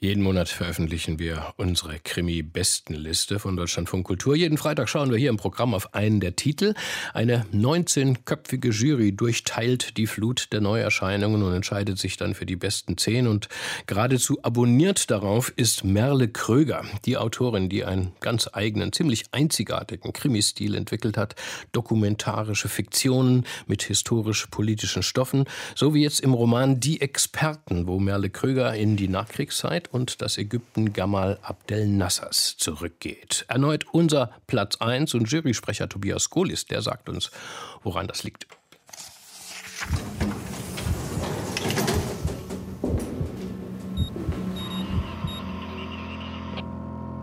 jeden Monat veröffentlichen wir unsere Krimi-Bestenliste von Deutschlandfunk Kultur. Jeden Freitag schauen wir hier im Programm auf einen der Titel. Eine 19-köpfige Jury durchteilt die Flut der Neuerscheinungen und entscheidet sich dann für die besten zehn. Und geradezu abonniert darauf ist Merle Kröger, die Autorin, die einen ganz eigenen, ziemlich einzigartigen Krimistil entwickelt hat. Dokumentarische Fiktionen mit historisch-politischen Stoffen, so wie jetzt im Roman Die Experten, wo Merle Kröger in die Nachkriegszeit und das Ägypten Gamal Abdel Nassers zurückgeht. Erneut unser Platz 1 und Jurysprecher Tobias Kohlis, der sagt uns, woran das liegt.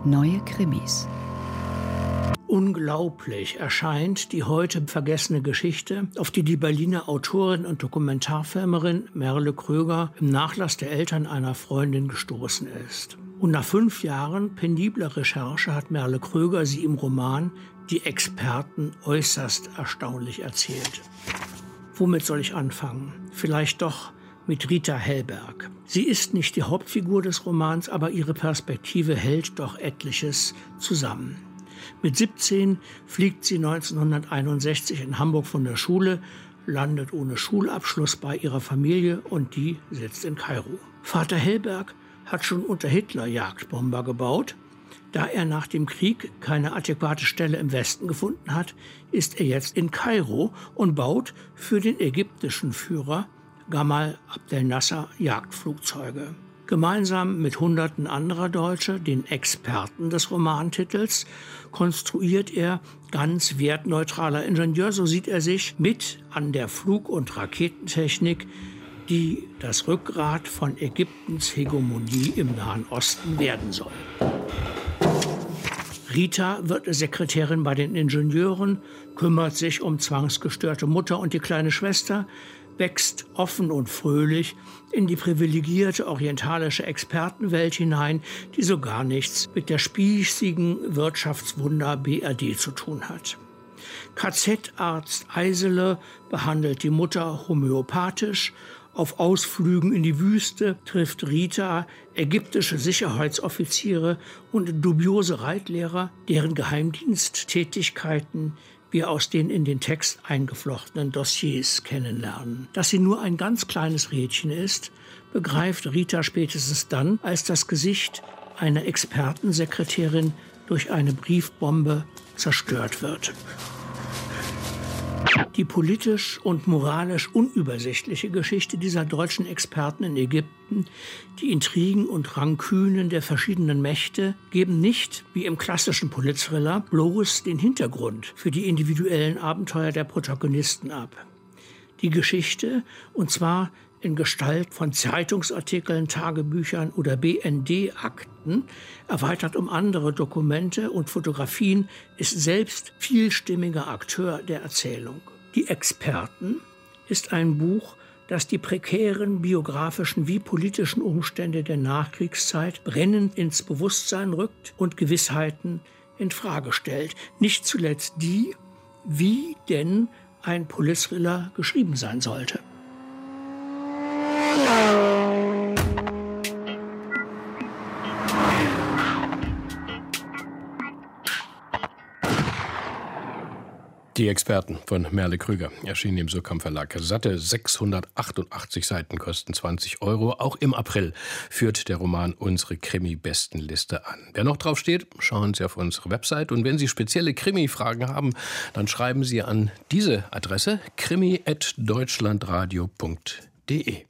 Neue Krimis. Unglaublich erscheint die heute vergessene Geschichte, auf die die Berliner Autorin und Dokumentarfilmerin Merle Kröger im Nachlass der Eltern einer Freundin gestoßen ist. Und nach fünf Jahren penibler Recherche hat Merle Kröger sie im Roman Die Experten äußerst erstaunlich erzählt. Womit soll ich anfangen? Vielleicht doch mit Rita Hellberg. Sie ist nicht die Hauptfigur des Romans, aber ihre Perspektive hält doch etliches zusammen. Mit 17 fliegt sie 1961 in Hamburg von der Schule, landet ohne Schulabschluss bei ihrer Familie und die sitzt in Kairo. Vater Hellberg hat schon unter Hitler Jagdbomber gebaut. Da er nach dem Krieg keine adäquate Stelle im Westen gefunden hat, ist er jetzt in Kairo und baut für den ägyptischen Führer Gamal Abdel Nasser Jagdflugzeuge. Gemeinsam mit Hunderten anderer Deutscher, den Experten des Romantitels, konstruiert er ganz wertneutraler Ingenieur, so sieht er sich, mit an der Flug- und Raketentechnik, die das Rückgrat von Ägyptens Hegemonie im Nahen Osten werden soll. Rita wird Sekretärin bei den Ingenieuren, kümmert sich um zwangsgestörte Mutter und die kleine Schwester, wächst offen und fröhlich in die privilegierte orientalische Expertenwelt hinein, die so gar nichts mit der spießigen Wirtschaftswunder BRD zu tun hat. KZ-Arzt Eisele behandelt die Mutter homöopathisch. Auf Ausflügen in die Wüste trifft Rita ägyptische Sicherheitsoffiziere und dubiose Reitlehrer, deren Geheimdiensttätigkeiten wir aus den in den Text eingeflochtenen Dossiers kennenlernen. Dass sie nur ein ganz kleines Rädchen ist, begreift Rita spätestens dann, als das Gesicht einer Expertensekretärin durch eine Briefbombe zerstört wird. Die politisch und moralisch unübersichtliche Geschichte dieser deutschen Experten in Ägypten, die Intrigen und Rankünen der verschiedenen Mächte geben nicht, wie im klassischen Polizthriller, bloß den Hintergrund für die individuellen Abenteuer der Protagonisten ab. Die Geschichte, und zwar in Gestalt von Zeitungsartikeln, Tagebüchern oder BND-Akten, erweitert um andere Dokumente und Fotografien, ist selbst vielstimmiger Akteur der Erzählung. Die Experten ist ein Buch, das die prekären biografischen wie politischen Umstände der Nachkriegszeit brennend ins Bewusstsein rückt und Gewissheiten in Frage stellt. Nicht zuletzt die, wie denn ein Polizthriller geschrieben sein sollte. Die Experten von Merle Krüger erschienen im Surkamp Verlag. Satte 688 Seiten kosten 20 Euro. Auch im April führt der Roman unsere Krimi-Bestenliste an. Wer noch drauf steht, schauen Sie auf unsere Website. Und wenn Sie spezielle Krimi-Fragen haben, dann schreiben Sie an diese Adresse krimi.deutschlandradio.de.